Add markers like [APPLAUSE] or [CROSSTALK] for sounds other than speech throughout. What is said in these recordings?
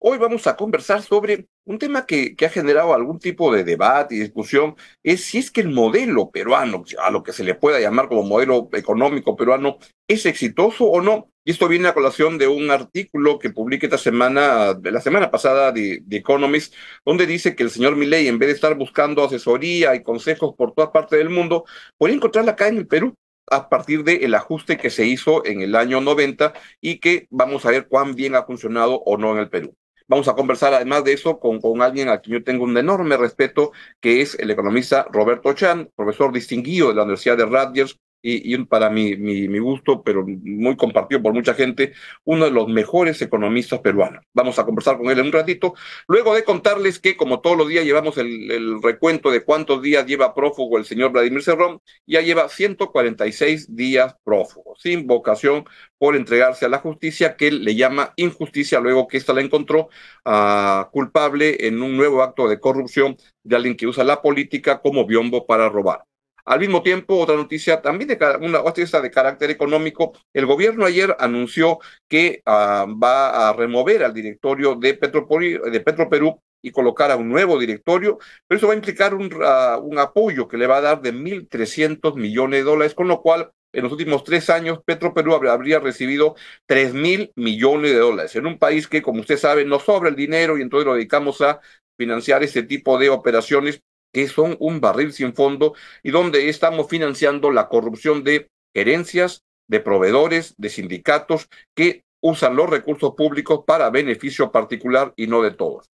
Hoy vamos a conversar sobre un tema que, ha generado algún tipo de debate y discusión, es si es que el modelo peruano, a lo que se le pueda llamar como modelo económico peruano, es exitoso o no. Y esto viene a colación de un artículo que publiqué esta semana, de la semana pasada, de, de Economist, donde dice que el señor Milley, en vez de estar buscando asesoría y consejos por toda parte del mundo, podría encontrarla acá en el Perú a partir del ajuste que se hizo en el año 90 y que vamos a ver cuán bien ha funcionado o no en el Perú. Vamos a conversar además de eso con, con alguien a quien yo tengo un enorme respeto, que es el economista Roberto Chan, profesor distinguido de la Universidad de Rutgers, y, para mi, mi, gusto, pero muy compartido por mucha gente, uno de los mejores economistas peruanos. Vamos a conversar con él en un ratito, luego de contarles que como todos los días llevamos el, el recuento de cuántos días lleva prófugo el señor Vladimir Cerrón, ya lleva 146 días prófugo, sin vocación por entregarse a la justicia, que él le llama injusticia, luego que ésta la encontró uh, culpable en un nuevo acto de corrupción de alguien que usa la política como biombo para robar. Al mismo tiempo, otra noticia también de una de carácter económico, el gobierno ayer anunció que uh, va a remover al directorio de, Petropoli, de Petroperú y colocar a un nuevo directorio, pero eso va a implicar un, uh, un apoyo que le va a dar de 1.300 millones de dólares, con lo cual en los últimos tres años Petroperú habría recibido 3 mil millones de dólares. En un país que, como usted sabe, no sobra el dinero y entonces lo dedicamos a financiar este tipo de operaciones que son un barril sin fondo y donde estamos financiando la corrupción de herencias, de proveedores, de sindicatos que usan los recursos públicos para beneficio particular y no de todos.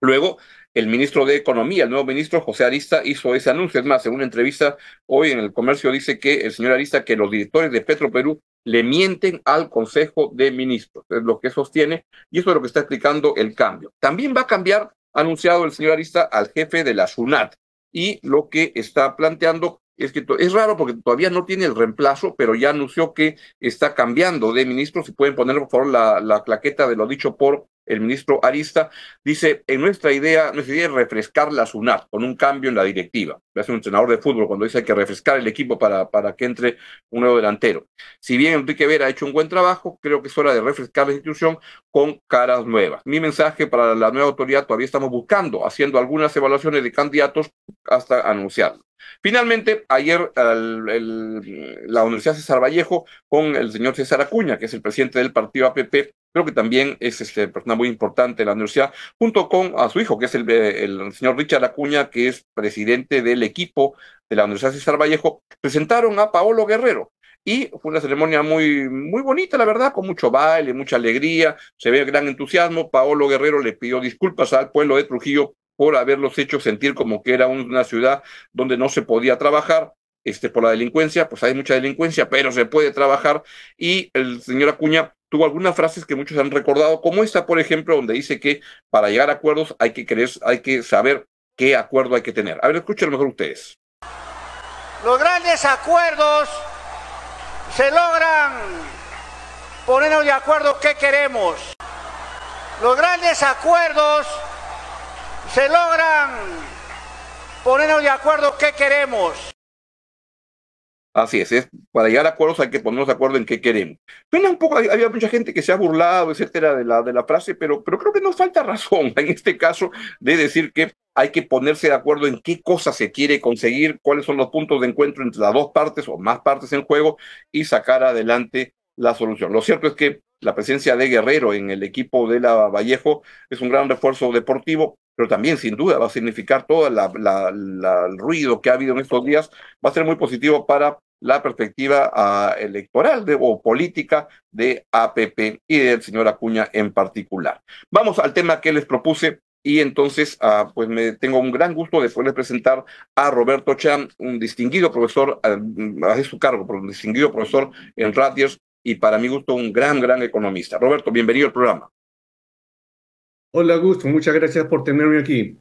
Luego, el ministro de Economía, el nuevo ministro José Arista, hizo ese anuncio. Es más, en una entrevista hoy en el comercio dice que el señor Arista, que los directores de Petroperú le mienten al Consejo de Ministros. Es lo que sostiene y eso es lo que está explicando el cambio. También va a cambiar anunciado el señor Arista al jefe de la SUNAT y lo que está planteando es que es raro porque todavía no tiene el reemplazo, pero ya anunció que está cambiando de ministro. Si pueden poner, por favor, la, la claqueta de lo dicho por el ministro Arista, dice, en nuestra idea, nuestra idea es refrescar la SUNAT con un cambio en la directiva. Es un entrenador de fútbol cuando dice que refrescar el equipo para, para que entre un nuevo delantero. Si bien Enrique Vera ha hecho un buen trabajo, creo que es hora de refrescar la institución con caras nuevas. Mi mensaje para la nueva autoridad, todavía estamos buscando, haciendo algunas evaluaciones de candidatos hasta anunciarlo. Finalmente, ayer la Universidad César Vallejo con el señor César Acuña, que es el presidente del partido APP, creo que también es este, persona muy importante de la universidad, junto con a su hijo, que es el, el señor Richard Acuña, que es presidente del equipo de la Universidad César Vallejo, presentaron a Paolo Guerrero, y fue una ceremonia muy, muy bonita, la verdad, con mucho baile, mucha alegría, se ve gran entusiasmo. Paolo Guerrero le pidió disculpas al pueblo de Trujillo por haberlos hecho sentir como que era una ciudad donde no se podía trabajar. Este, por la delincuencia, pues hay mucha delincuencia, pero se puede trabajar. Y el señor Acuña tuvo algunas frases que muchos han recordado, como esta, por ejemplo, donde dice que para llegar a acuerdos hay que querer, hay que saber qué acuerdo hay que tener. A ver, escuchen mejor ustedes. Los grandes acuerdos se logran ponernos de acuerdo qué queremos. Los grandes acuerdos se logran ponernos de acuerdo qué queremos. Así es, es, para llegar a acuerdos hay que ponernos de acuerdo en qué queremos. Suena un poco, había mucha gente que se ha burlado, etcétera, de la, de la frase, pero, pero creo que nos falta [LAUGHS] razón en este caso de decir que hay que ponerse de acuerdo en qué cosa se quiere conseguir, cuáles son los puntos de encuentro entre las dos partes o más partes en juego y sacar adelante la solución. Lo cierto es que la presencia de Guerrero en el equipo de la Vallejo es un gran refuerzo deportivo, pero también sin duda va a significar todo el ruido que ha habido en estos días, va a ser muy positivo para la perspectiva uh, electoral de, o política de APP y del señor Acuña en particular. Vamos al tema que les propuse y entonces uh, pues me tengo un gran gusto de poder presentar a Roberto Chan, un distinguido profesor, uh, su cargo, pero un distinguido profesor en Rutgers y para mi gusto un gran, gran economista. Roberto, bienvenido al programa. Hola, Augusto, muchas gracias por tenerme aquí.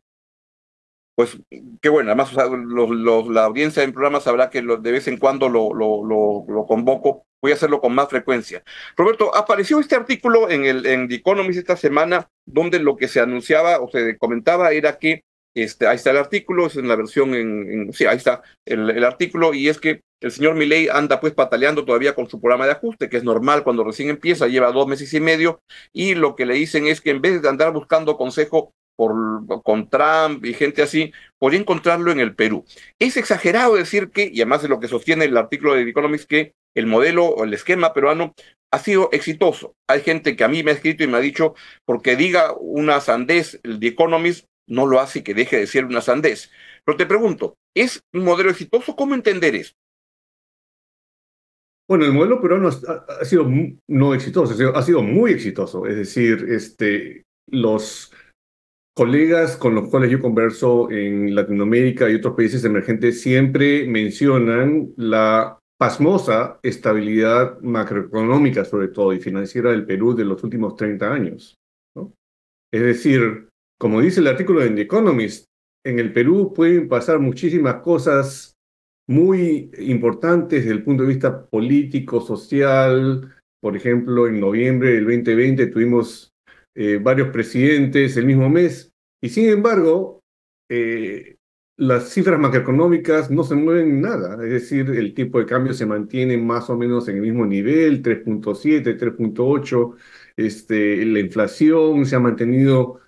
Pues qué bueno, además la audiencia en programa sabrá que de vez en cuando lo, convoco, voy a hacerlo con más frecuencia. Roberto, apareció este artículo en, el, en The Economist esta semana donde lo que se anunciaba o se comentaba era que este, ahí está el artículo, es en la versión en, sí, ahí está el, artículo, y es que el señor Milei anda pues pataleando todavía con su programa de ajuste, que es normal cuando recién empieza, lleva dos meses y medio, y lo que le dicen es que en vez de andar buscando consejo por, con Trump y gente así, podría encontrarlo en el Perú. Es exagerado decir que, y además de lo que sostiene el artículo de The Economist, que el modelo o el esquema peruano ha sido exitoso. Hay gente que a mí me ha escrito y me ha dicho, porque diga una sandez, el The Economist no lo hace que deje de ser una sandez. Pero te pregunto, ¿es un modelo exitoso? ¿Cómo entender esto? Bueno, el modelo peruano ha, sido no exitoso, ha sido, ha muy exitoso. Es decir, este, los colegas con los cuales yo converso en Latinoamérica y otros países emergentes siempre mencionan la pasmosa estabilidad macroeconómica, sobre todo, y financiera del Perú de los últimos 30 años. ¿no? Es decir, como dice el artículo de The Economist, en el Perú pueden pasar muchísimas cosas muy importantes desde el punto de vista político, social. Por ejemplo, en noviembre del 2020 tuvimos eh, varios presidentes el mismo mes. Y sin embargo, eh, las cifras macroeconómicas no se mueven nada, es decir, el tipo de cambio se mantiene más o menos en el mismo nivel, 3.7, 3.8, este, la inflación se ha mantenido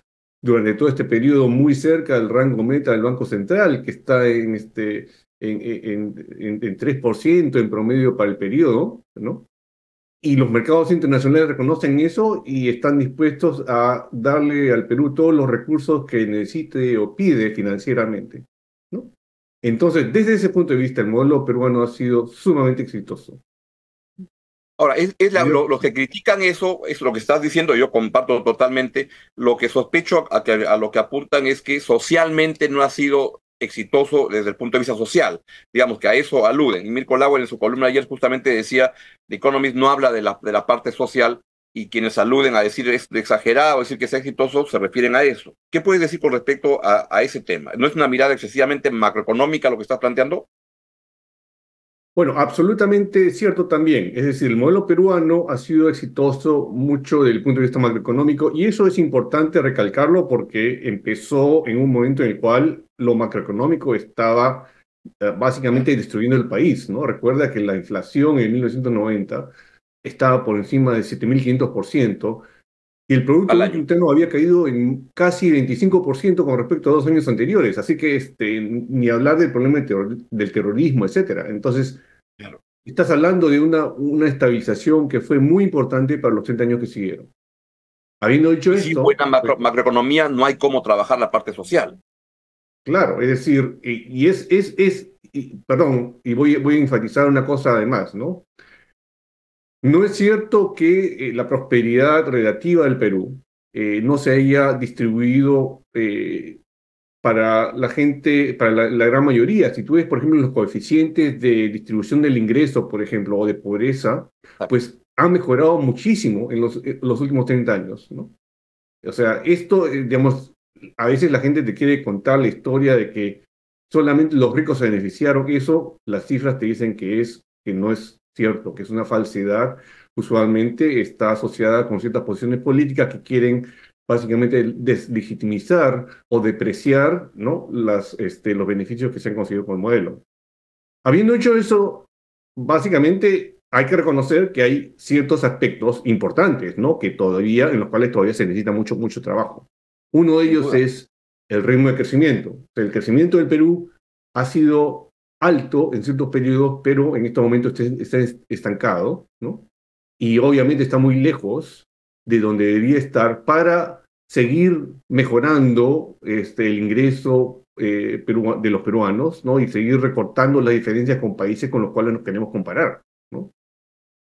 durante todo este periodo muy cerca del rango meta del Banco Central, que está en, este, en, en, en 3% en promedio para el periodo, ¿no? Y los mercados internacionales reconocen eso y están dispuestos a darle al Perú todos los recursos que necesite o pide financieramente. ¿no? Entonces, desde ese punto de vista, el modelo peruano ha sido sumamente exitoso. Ahora, es, los que critican eso, es lo que estás diciendo, yo comparto totalmente. Lo que sospecho a, a lo que apuntan es que socialmente no ha sido exitoso desde el punto de vista social. Digamos que a eso aluden. Y Mirko Lauer en su columna ayer justamente decía, The Economist no habla de la, de la parte social y quienes aluden a decir es exagerado, decir que sea exitoso, se refieren a eso. ¿Qué puedes decir con respecto a, a ese tema? ¿No es una mirada excesivamente macroeconómica lo que estás planteando? Bueno, absolutamente cierto también. Es decir, el modelo peruano ha sido exitoso mucho desde el punto de vista macroeconómico y eso es importante recalcarlo porque empezó en un momento en el cual lo macroeconómico estaba eh, básicamente destruyendo el país, ¿no? Recuerda que la inflación en 1990 estaba por encima del 7.500% y el Producto Interno había caído en casi 25% con respecto a dos años anteriores. Así que este, ni hablar del problema del terrorismo, etcétera. Entonces, estás hablando de una, una estabilización que fue muy importante para los 30 años que siguieron. Habiendo dicho esto... Sin buena macro, pues macroeconomía no hay cómo trabajar la parte social. Claro, es decir, y, es, es, es perdón, y voy, voy a enfatizar una cosa además, ¿no? No es cierto que eh, la prosperidad relativa del Perú eh, no se haya distribuido eh, para la gente, para la, gran mayoría. Si tú ves, por ejemplo, los coeficientes de distribución del ingreso, por ejemplo, o de pobreza, pues han mejorado muchísimo en los, los últimos 30 años, ¿no? O sea, esto, digamos, a veces la gente te quiere contar la historia de que solamente los ricos se beneficiaron. Eso, las cifras te dicen que es, que no es cierto, que es una falsedad, usualmente está asociada con ciertas posiciones políticas que quieren básicamente deslegitimizar o depreciar ¿no? Las, este, los beneficios que se han conseguido con el modelo. Habiendo hecho eso, básicamente hay que reconocer que hay ciertos aspectos importantes, ¿no? Que todavía, en los cuales todavía se necesita mucho, mucho trabajo. Uno de ellos es el ritmo de crecimiento. El crecimiento del Perú ha sido alto en ciertos periodos, pero en estos momentos está, estancado, ¿no? Y obviamente está muy lejos de donde debería estar para seguir mejorando este, el ingreso eh, de los peruanos, ¿no? Y seguir recortando las diferencias con países con los cuales nos queremos comparar, ¿no?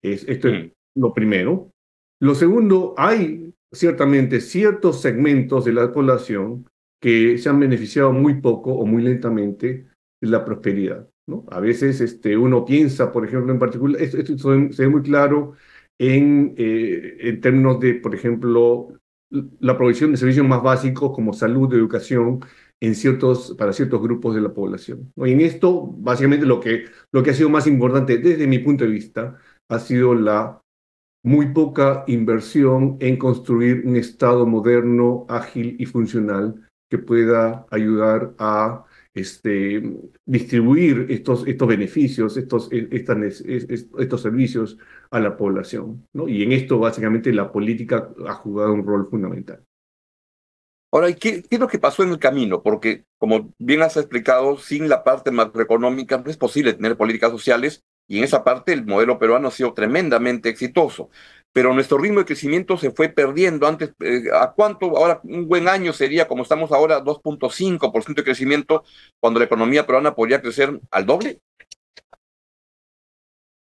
Es, esto es mm. lo primero. Lo segundo, hay ciertamente ciertos segmentos de la población que se han beneficiado muy poco o muy lentamente la prosperidad. ¿no? A veces este, uno piensa, por ejemplo, en particular, esto, se ve muy claro en, eh, en términos de, por ejemplo, la provisión de servicios más básicos como salud, educación, en ciertos, para ciertos grupos de la población. Y en esto, básicamente, lo que, lo que ha sido más importante desde mi punto de vista ha sido la muy poca inversión en construir un Estado moderno, ágil y funcional que pueda ayudar a este, distribuir estos, estos beneficios, estos, e, estas, estos servicios a la población. ¿no? Y en esto básicamente la política ha jugado un rol fundamental. Ahora, ¿qué, ¿qué, es lo que pasó en el camino? Porque, como bien has explicado, sin la parte macroeconómica no es posible tener políticas sociales y en esa parte el modelo peruano ha sido tremendamente exitoso. Pero nuestro ritmo de crecimiento se fue perdiendo. Antes, eh, ¿a cuánto? Ahora, un buen año sería, como estamos ahora, 2.5% de crecimiento, cuando la economía peruana podría crecer al doble.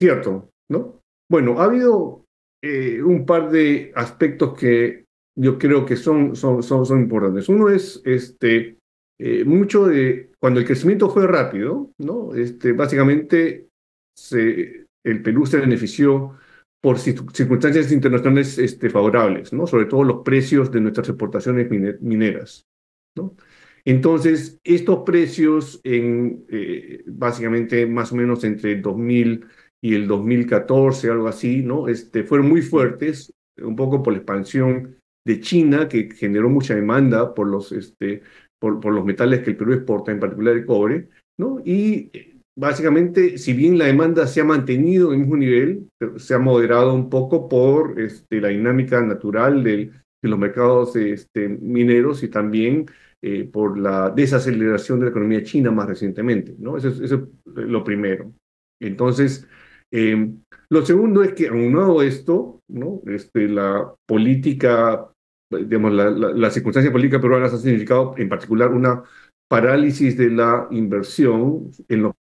Cierto, ¿no? Bueno, ha habido eh, un par de aspectos que yo creo que son, son, son, importantes. Uno es este, eh, mucho de cuando el crecimiento fue rápido, ¿no? Este, básicamente se, el Perú se benefició por circunstancias internacionales este, favorables, ¿no? sobre todo los precios de nuestras exportaciones mineras. ¿no? Entonces, estos precios, en, eh, básicamente más o menos entre el 2000 y el 2014, algo así, ¿no? este, fueron muy fuertes, un poco por la expansión de China, que generó mucha demanda por los, este, por, por los metales que el Perú exporta, en particular el cobre, ¿no? y básicamente, si bien la demanda se ha mantenido en el mismo nivel, se ha moderado un poco por este, la dinámica natural de los mercados este, mineros y también eh, por la desaceleración de la economía china más recientemente. ¿no? Eso, es, lo primero. Entonces, em, lo segundo es que, aunado esto, ¿no? este, la política, digamos, la, la, la circunstancia política peruana ha significado en particular una parálisis de la inversión en, los,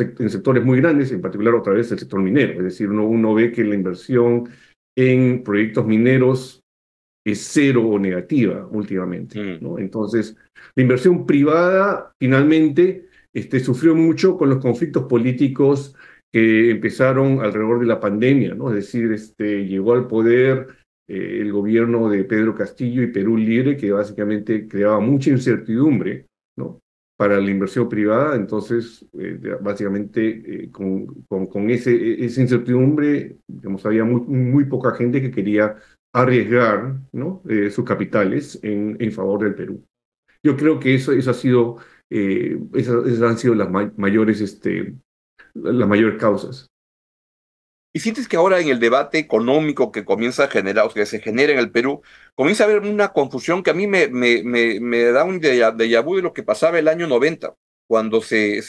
en sectores muy grandes, en particular otra vez el sector minero. Es decir, uno, uno ve que la inversión en proyectos mineros es cero o negativa últimamente. Mm. ¿no? Entonces, la inversión privada finalmente este, sufrió mucho con los conflictos políticos que empezaron alrededor de la pandemia, ¿no? Es decir, este, llegó al poder eh, el gobierno de Pedro Castillo y Perú Libre, que básicamente creaba mucha incertidumbre. Para la inversión privada. Entonces, eh, básicamente, eh, con, con, ese, esa incertidumbre, había muy, poca gente que quería arriesgar. Eh, sus capitales en, en favor del Perú. Yo creo que eso, eso ha sido, esas, han sido las mayores, este, las mayores causas. ¿Y sientes que ahora en el debate económico que comienza a generar, o que se genera en el Perú, comienza a haber una confusión que a mí me, me, da un déjà vu de lo que pasaba el año 90, cuando se,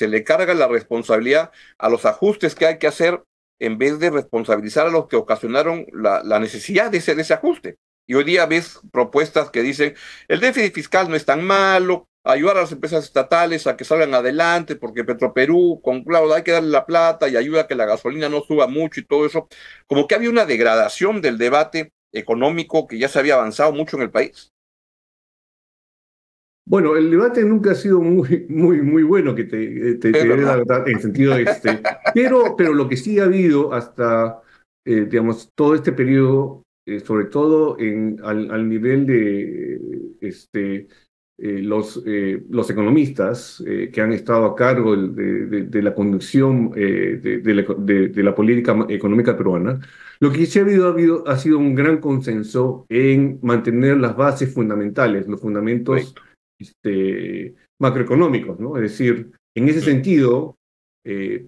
le carga la responsabilidad a los ajustes que hay que hacer en vez de responsabilizar a los que ocasionaron la, la necesidad de ese, de ese ajuste? Y hoy día ves propuestas que dicen, el déficit fiscal no es tan malo, ayudar a las empresas estatales a que salgan adelante, porque Petroperú, con claro, hay que darle la plata y ayuda a que la gasolina no suba mucho y todo eso. Como que había una degradación del debate económico que ya se había avanzado mucho en el país. Bueno, el debate nunca ha sido muy, muy, muy bueno, que te, te, la verdad, en sentido este. Pero, pero lo que sí ha habido hasta, eh, digamos, todo este periodo, eh, sobre todo en, al, al nivel de este, eh, los, eh, los economistas eh, que han estado a cargo de, la conducción de, la, política económica peruana, lo que sí ha habido, ha habido ha sido un gran consenso en mantener las bases fundamentales, los fundamentos este, macroeconómicos, ¿no? Es decir, en ese sentido,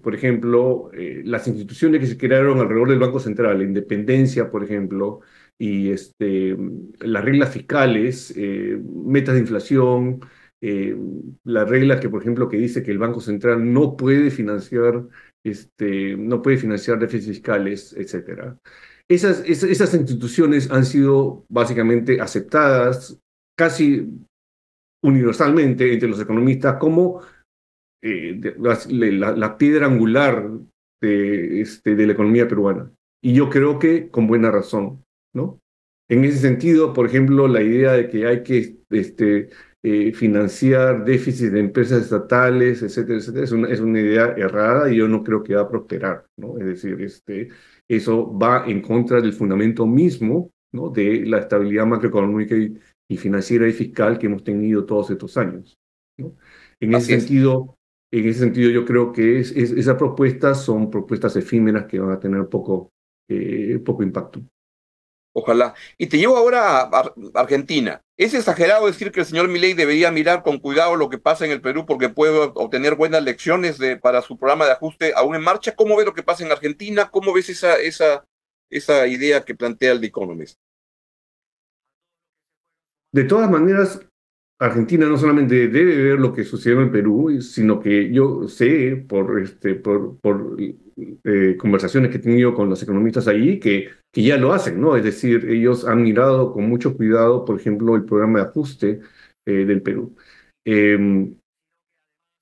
por ejemplo, las instituciones que se crearon alrededor del Banco Central, la independencia, por ejemplo, y este, las reglas fiscales, eh, metas de inflación, eh, la regla que, por ejemplo, que dice que el Banco Central no puede financiar, este, no puede financiar déficits fiscales, etc. Esas, esas, instituciones han sido básicamente aceptadas casi universalmente entre los economistas como eh, la, la, piedra angular de, este, de la economía peruana. Y yo creo que con buena razón. ¿No? En ese sentido, por ejemplo, la idea de que hay que este, eh, financiar déficits de empresas estatales, etcétera, etcétera, es una, es una, idea errada y yo no creo que va a prosperar, ¿no? Es decir, este, eso va en contra del fundamento mismo, ¿no? De la estabilidad macroeconómica y, financiera y fiscal que hemos tenido todos estos años, ¿no? En ese sentido, en ese sentido, yo creo que es, esas propuestas son propuestas efímeras que van a tener poco, eh, poco impacto. Ojalá. Y te llevo ahora a Argentina. ¿Es exagerado decir que el señor Milei debería mirar con cuidado lo que pasa en el Perú porque puede obtener buenas lecciones para su programa de ajuste aún en marcha? ¿Cómo ves lo que pasa en Argentina? ¿Cómo ves esa, esa, esa idea que plantea el The Economist? De todas maneras, Argentina no solamente debe ver lo que sucedió en Perú, sino que yo sé por, este, eh, conversaciones que he tenido con los economistas allí que, ya lo hacen, ¿no? Es decir, ellos han mirado con mucho cuidado, por ejemplo, el programa de ajuste eh, del Perú. Em,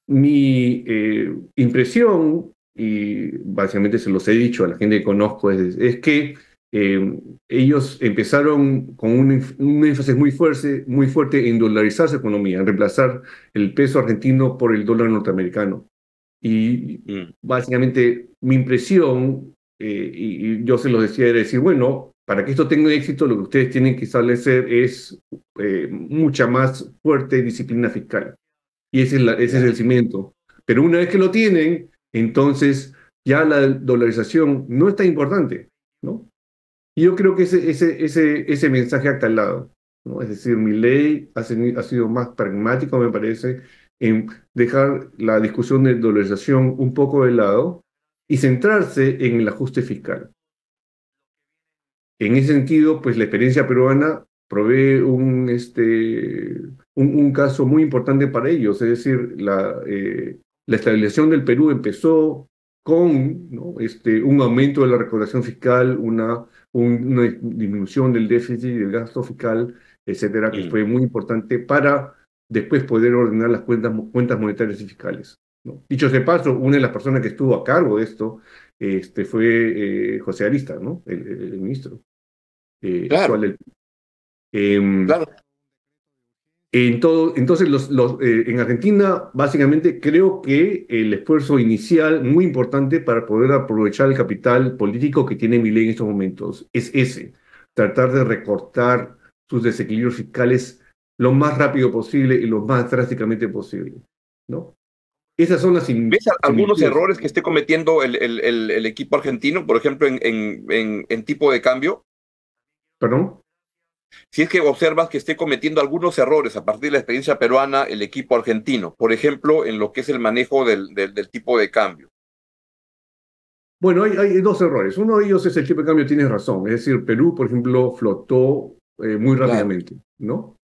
mi eh, impresión, y básicamente se los he dicho a la gente que conozco, es, es que eh, ellos empezaron con un, énfasis muy fuerte, muy fuerte en dolarizar su economía, en reemplazar el peso argentino por el dólar norteamericano. Y mm. básicamente mi impresión, eh, y, yo se lo decía, era decir, bueno, para que esto tenga éxito, lo que ustedes tienen que establecer es eh, mucha más fuerte disciplina fiscal. Y ese es, ese es el cimiento. Pero una vez que lo tienen, entonces ya la dolarización no es tan importante. Y yo creo que ese, ese, ese, ese mensaje ha calado. ¿no? Es decir, mi ley ha, ha sido más pragmático, me parece, en dejar la discusión de dolarización un poco de lado y centrarse en el ajuste fiscal. En ese sentido, pues la experiencia peruana provee un, este, un, un caso muy importante para ellos, es decir, la, eh, la estabilización del Perú empezó con ¿no? este, un aumento de la recaudación fiscal, una una disminución del déficit y del gasto fiscal, etcétera, que fue muy importante para después poder ordenar las cuentas, cuentas monetarias y fiscales. ¿no? Dicho de paso, una de las personas que estuvo a cargo de esto este, fue eh, José Arista, ¿no? el, ministro. Eh, claro. Em, claro. En todo, entonces, los, los, eh, en Argentina, básicamente, creo que el esfuerzo inicial muy importante para poder aprovechar el capital político que tiene Milei en estos momentos es ese, tratar de recortar sus desequilibrios fiscales lo más rápido posible y lo más drásticamente posible, ¿no? Esas son las ¿Ves algunos errores que esté cometiendo el, el, el, equipo argentino, por ejemplo, en, en, en tipo de cambio? ¿Perdón? Si es que observas que esté cometiendo algunos errores a partir de la experiencia peruana el equipo argentino, por ejemplo, en lo que es el manejo del, del, tipo de cambio. Bueno, hay, hay, dos errores. Uno de ellos es el tipo de cambio, tienes razón. Es decir, Perú, por ejemplo, flotó eh, muy rápidamente, ¿no?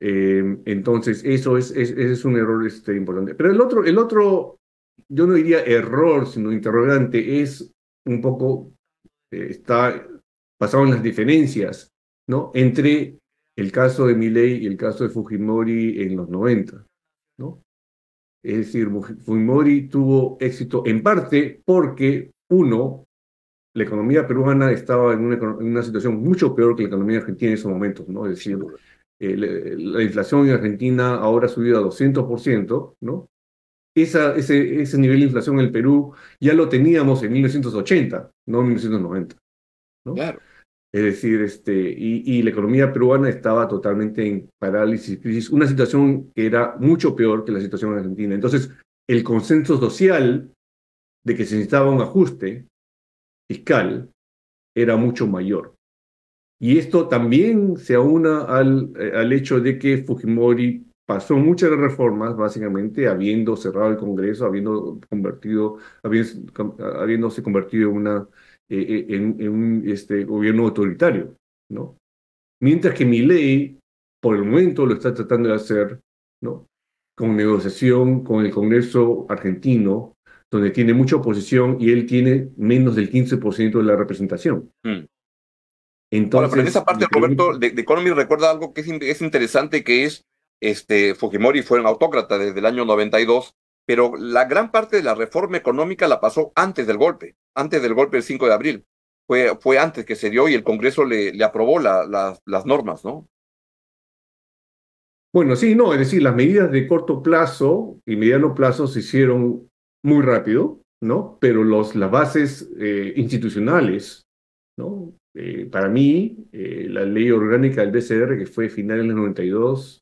Eh, entonces, eso es, es, es, un error este, importante. Pero el otro, el otro, yo no diría error, sino interrogante, es un poco, eh, está basado en las diferencias ¿no? entre el caso de Milei y el caso de Fujimori en los 90. ¿no? Es decir, Fujimori tuvo éxito en parte porque, uno, la economía peruana estaba en una, en una situación mucho peor que la economía argentina en esos momentos, ¿no? Es decir, eh, la, inflación en Argentina ahora ha subido a 200%, ¿no? Esa, ese, ese nivel de inflación en el Perú ya lo teníamos en 1980, no en 1990. ¿no? Claro. Es decir, este, y, la economía peruana estaba totalmente en parálisis, crisis, una situación que era mucho peor que la situación en Argentina. Entonces, el consenso social de que se necesitaba un ajuste fiscal era mucho mayor. Y esto también se aúna al, eh, al hecho de que Fujimori pasó muchas reformas, básicamente, habiendo cerrado el Congreso, habiendo convertido, habiéndose convertido en una eh, en, un este, gobierno autoritario, ¿no? Mientras que mi ley, por el momento, lo está tratando de hacer, ¿no? Con negociación con el Congreso argentino, donde tiene mucha oposición y él tiene menos del 15% de la representación. Mm. Entonces, pero en esa parte, Roberto, de, de Economy recuerda algo que es, es, interesante, que es, este, Fujimori fue un autócrata desde el año 92, pero la gran parte de la reforma económica la pasó antes del golpe antes del golpe del 5 de abril. Fue, fue antes que se dio y el Congreso le, aprobó la, las normas, ¿no? Bueno, sí, no, es decir, las medidas de corto plazo y mediano plazo se hicieron muy rápido, ¿no? Pero las bases eh, institucionales, ¿no? Eh, para mí, eh, la ley orgánica del BCR, que fue final en el 92,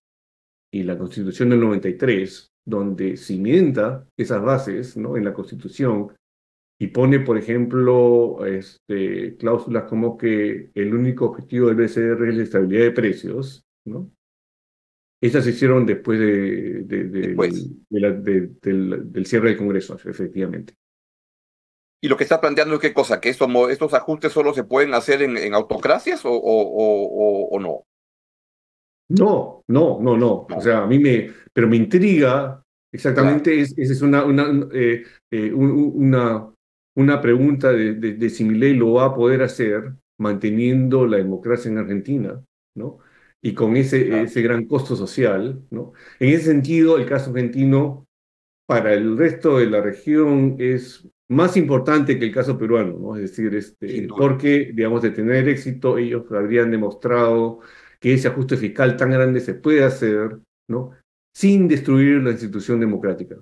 y la constitución del 93, donde cimienta esas bases, ¿no? En la constitución, y pone, por ejemplo, este, cláusulas como que el único objetivo del BCR es la estabilidad de precios, ¿no? Esas se hicieron después, de, del, cierre del Congreso, efectivamente. ¿Y lo que está planteando es qué cosa? ¿Que estos, estos ajustes solo se pueden hacer en, autocracias o, o, no? No, no, no, no. O sea, a mí me, pero me intriga exactamente, esa es una, una, eh, eh, una, una pregunta de, de, si mi ley lo va a poder hacer manteniendo la democracia en Argentina, ¿no? Y con ese, ese gran costo social, ¿no? En ese sentido, el caso argentino para el resto de la región es más importante que el caso peruano, ¿no? Es decir, este, porque, digamos, de tener éxito, ellos habrían demostrado que ese ajuste fiscal tan grande se puede hacer, ¿no? Sin destruir la institución democrática.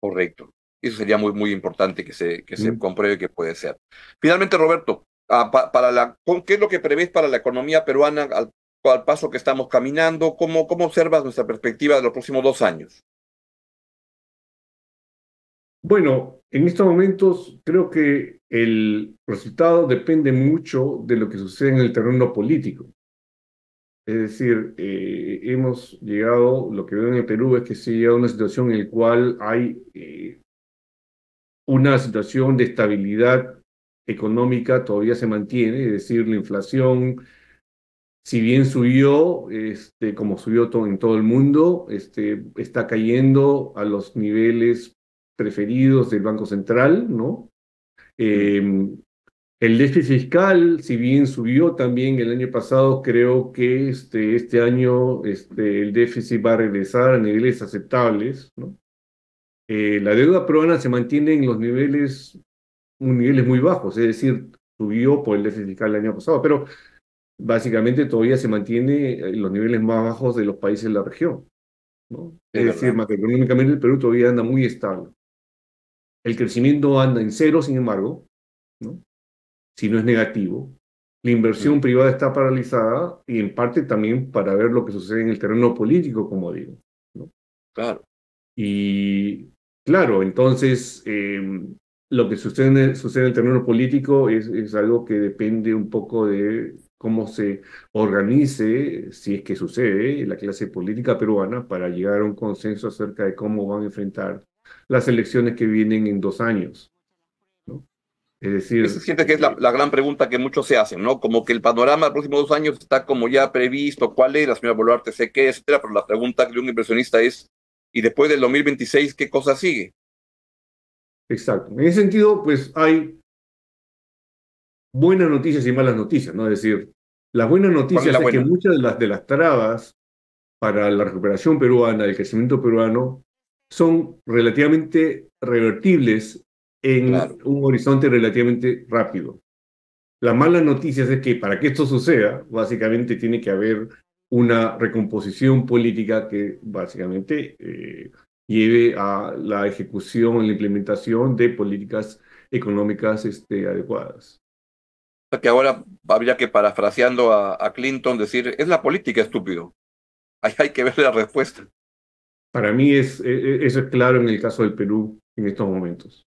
Correcto. Eso sería muy, muy importante que se, que se mm. compruebe que puede ser. Finalmente, Roberto, ah, para la, ¿qué es lo que prevés para la economía peruana al, al paso que estamos caminando? ¿Cómo, ¿Cómo observas nuestra perspectiva de los próximos dos años? Bueno, en estos momentos creo que el resultado depende mucho de lo que sucede en el terreno político. Es decir, eh, hemos llegado, lo que veo en el Perú es que se ha llegado a una situación en la cual hay eh, una situación de estabilidad económica todavía se mantiene, es decir, la inflación, si bien subió, este, como subió en todo el mundo, este, está cayendo a los niveles preferidos del Banco Central, ¿no? Em, el déficit fiscal, si bien subió también el año pasado, creo que este, este año este, el déficit va a regresar a niveles aceptables, ¿no? Eh, la deuda peruana se mantiene en los niveles, niveles muy bajos, es decir, subió por el déficit fiscal el año pasado, pero básicamente todavía se mantiene en los niveles más bajos de los países de la región. ¿no? Es, decir, macroeconómicamente el Perú todavía anda muy estable. El crecimiento anda en cero, sin embargo, ¿no? si no es negativo. La inversión privada está paralizada y en parte también para ver lo que sucede en el terreno político, como digo. ¿no? Claro. Y Claro, entonces eh, lo que sucede en, el, terreno político es, algo que depende un poco de cómo se organice, si es que sucede, la clase política peruana para llegar a un consenso acerca de cómo van a enfrentar las elecciones que vienen en dos años. Es decir... Se siente que es la, gran pregunta que muchos se hacen, ¿no? Como que el panorama de los próximos dos años está como ya previsto, cuál es, la señora Boluarte sé qué, etcétera, pero la pregunta de un inversionista es y después del 2026, ¿qué cosa sigue? Exacto. En ese sentido, pues hay buenas noticias y malas noticias, ¿no? Es decir, las buenas noticias es, que muchas de las, de las trabas para la recuperación peruana, el crecimiento peruano, son relativamente revertibles en un horizonte relativamente rápido. La mala noticia es que para que esto suceda, básicamente tiene que haber una recomposición política que básicamente eh, lleve a la ejecución, la implementación de políticas económicas este, adecuadas. Que ahora habría que, parafraseando a, Clinton, decir, es la política estúpido. Ahí hay que ver la respuesta. Para mí es, e, e, eso es claro en el caso del Perú en estos momentos.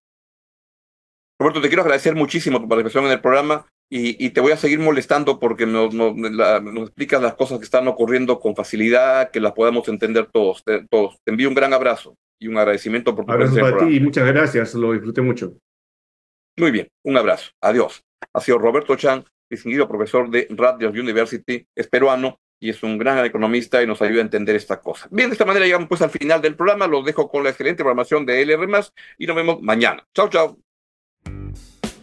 Roberto, te quiero agradecer muchísimo tu participación en el programa y, te voy a seguir molestando porque nos, explicas las cosas que están ocurriendo con facilidad, que las podamos entender todos. Te, todos. te envío un gran abrazo y un agradecimiento por tu presencia. Abrazo para ti y muchas gracias, lo disfruté mucho. Muy bien, un abrazo. Adiós. Ha sido Roberto Chan, distinguido profesor de Rutgers University, es peruano y es un gran economista y nos ayuda a entender esta cosa. Bien, de esta manera llegamos pues al final del programa. Los dejo con la excelente programación de LR+, y nos vemos mañana. Chao, chao.